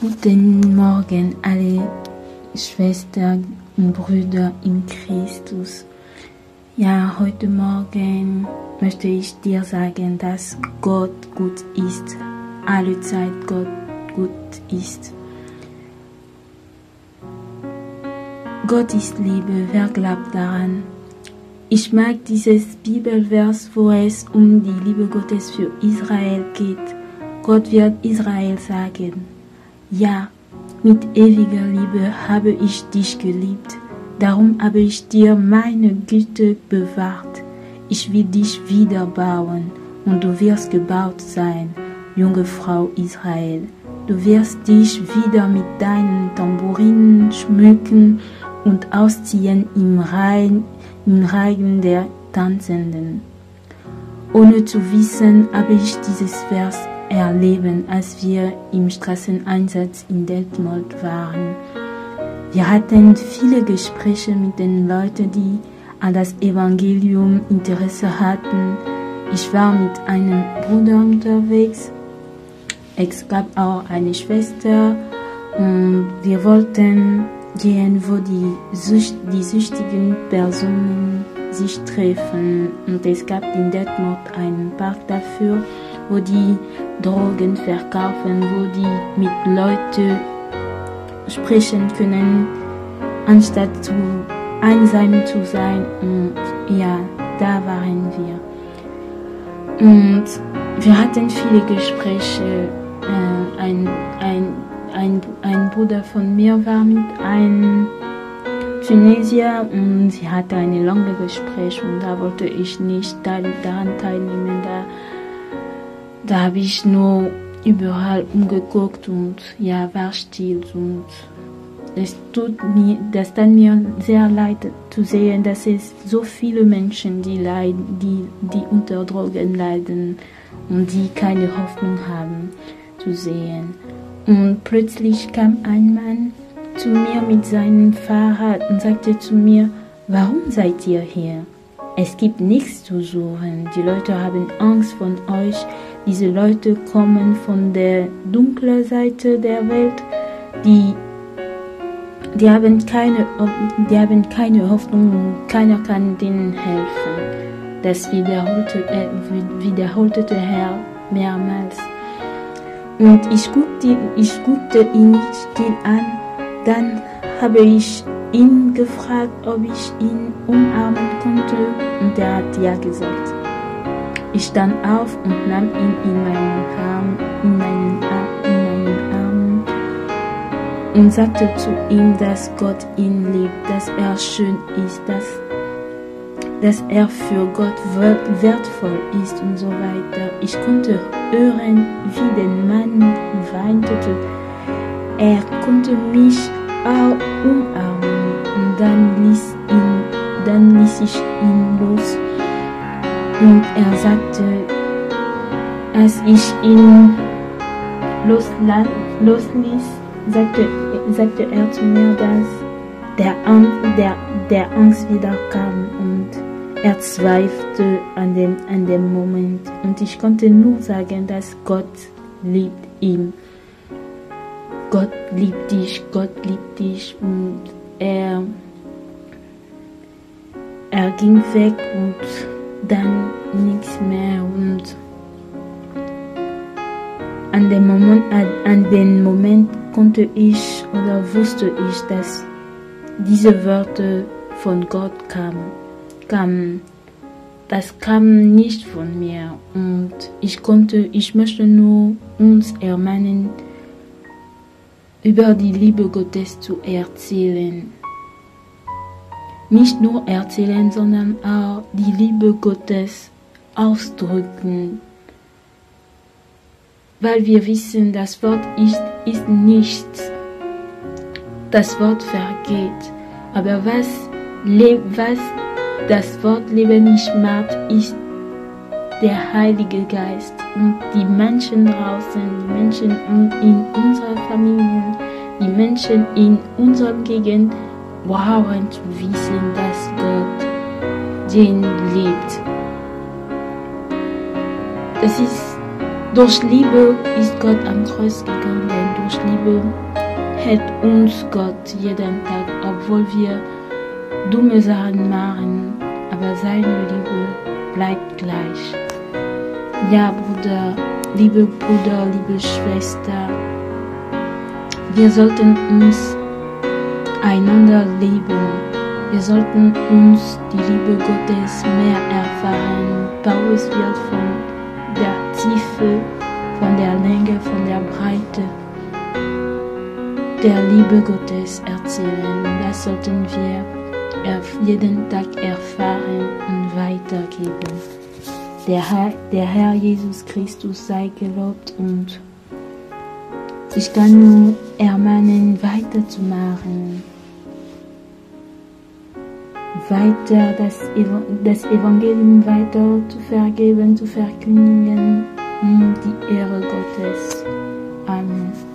Guten Morgen, alle Schwestern und Brüder in Christus. Ja, heute Morgen möchte ich dir sagen, dass Gott gut ist. Alle Zeit Gott gut ist. Gott ist Liebe, wer glaubt daran? Ich mag dieses Bibelvers, wo es um die Liebe Gottes für Israel geht. Gott wird Israel sagen, ja, mit ewiger Liebe habe ich dich geliebt, darum habe ich dir meine Güte bewahrt. Ich will dich wieder bauen und du wirst gebaut sein, junge Frau Israel. Du wirst dich wieder mit deinen Tambourinen schmücken und ausziehen im Reihen, im Reihen der Tanzenden. Ohne zu wissen, habe ich dieses Vers erleben, als wir im Straßeneinsatz in Detmold waren. Wir hatten viele Gespräche mit den Leuten, die an das Evangelium Interesse hatten. Ich war mit einem Bruder unterwegs. Es gab auch eine Schwester und wir wollten gehen, wo die, Sücht, die süchtigen Personen sich treffen. Und es gab in Detmold einen Park dafür wo die Drogen verkaufen, wo die mit Leuten sprechen können, anstatt zu einsam zu sein. Und ja, da waren wir. Und wir hatten viele Gespräche. Äh, ein, ein, ein, ein Bruder von mir war mit einem Tunesier und sie hatte ein langes Gespräch und da wollte ich nicht daran teilnehmen. Da da habe ich nur überall umgeguckt und ja, war still und es tut mir, das tat mir sehr leid zu sehen, dass es so viele Menschen, die leiden, die, die unter Drogen leiden und die keine Hoffnung haben, zu sehen. Und plötzlich kam ein Mann zu mir mit seinem Fahrrad und sagte zu mir, warum seid ihr hier? Es gibt nichts zu suchen. Die Leute haben Angst von euch. Diese Leute kommen von der dunklen Seite der Welt. Die, die, haben, keine, die haben keine Hoffnung keiner kann denen helfen. Das wiederholte, äh, wiederholte der Herr mehrmals. Und ich guckte, ich guckte ihn still an. Dann habe ich ihn gefragt, ob ich ihn umarmen konnte und er hat ja gesagt. Ich stand auf und nahm ihn in meinen Arm, in meinen Arm, in meinen Arm und sagte zu ihm, dass Gott ihn liebt, dass er schön ist, dass, dass er für Gott wertvoll ist und so weiter. Ich konnte hören, wie der Mann weinte. Er konnte mich auch umarmen ich ihn los. Und er sagte, als ich ihn losließ, sagte, sagte er zu mir, dass der, der, der Angst wieder kam und er zweifelte an dem, an dem Moment. Und ich konnte nur sagen, dass Gott liebt ihn. Gott liebt dich, Gott liebt dich und er, ging weg und dann nichts mehr und an dem Moment, an den Moment konnte ich oder wusste ich, dass diese Worte von Gott kamen, kamen. Das kam nicht von mir und ich konnte, ich möchte nur uns ermahnen, über die Liebe Gottes zu erzählen. Nicht nur erzählen, sondern auch die Liebe Gottes ausdrücken. Weil wir wissen, das Wort ist, ist nichts. Das Wort vergeht. Aber was, was das Wort lebendig macht, ist der Heilige Geist und die Menschen draußen, die Menschen in unserer Familie, die Menschen in unserer Gegend zu wissen, dass Gott den liebt. Das ist Durch Liebe ist Gott am Kreuz gegangen. Durch Liebe hält uns Gott jeden Tag, obwohl wir dumme Sachen machen, aber seine Liebe bleibt gleich. Ja, Bruder, liebe Bruder, liebe Schwester, wir sollten uns einander lieben. Wir sollten uns die Liebe Gottes mehr erfahren. Paulus wird von der Tiefe, von der Länge, von der Breite der Liebe Gottes erzählen. Das sollten wir jeden Tag erfahren und weitergeben. Der Herr, der Herr Jesus Christus sei gelobt und ich kann nur ermahnen, weiterzumachen weiter das, das Evangelium weiter zu vergeben, zu verkündigen, um die Ehre Gottes. Amen.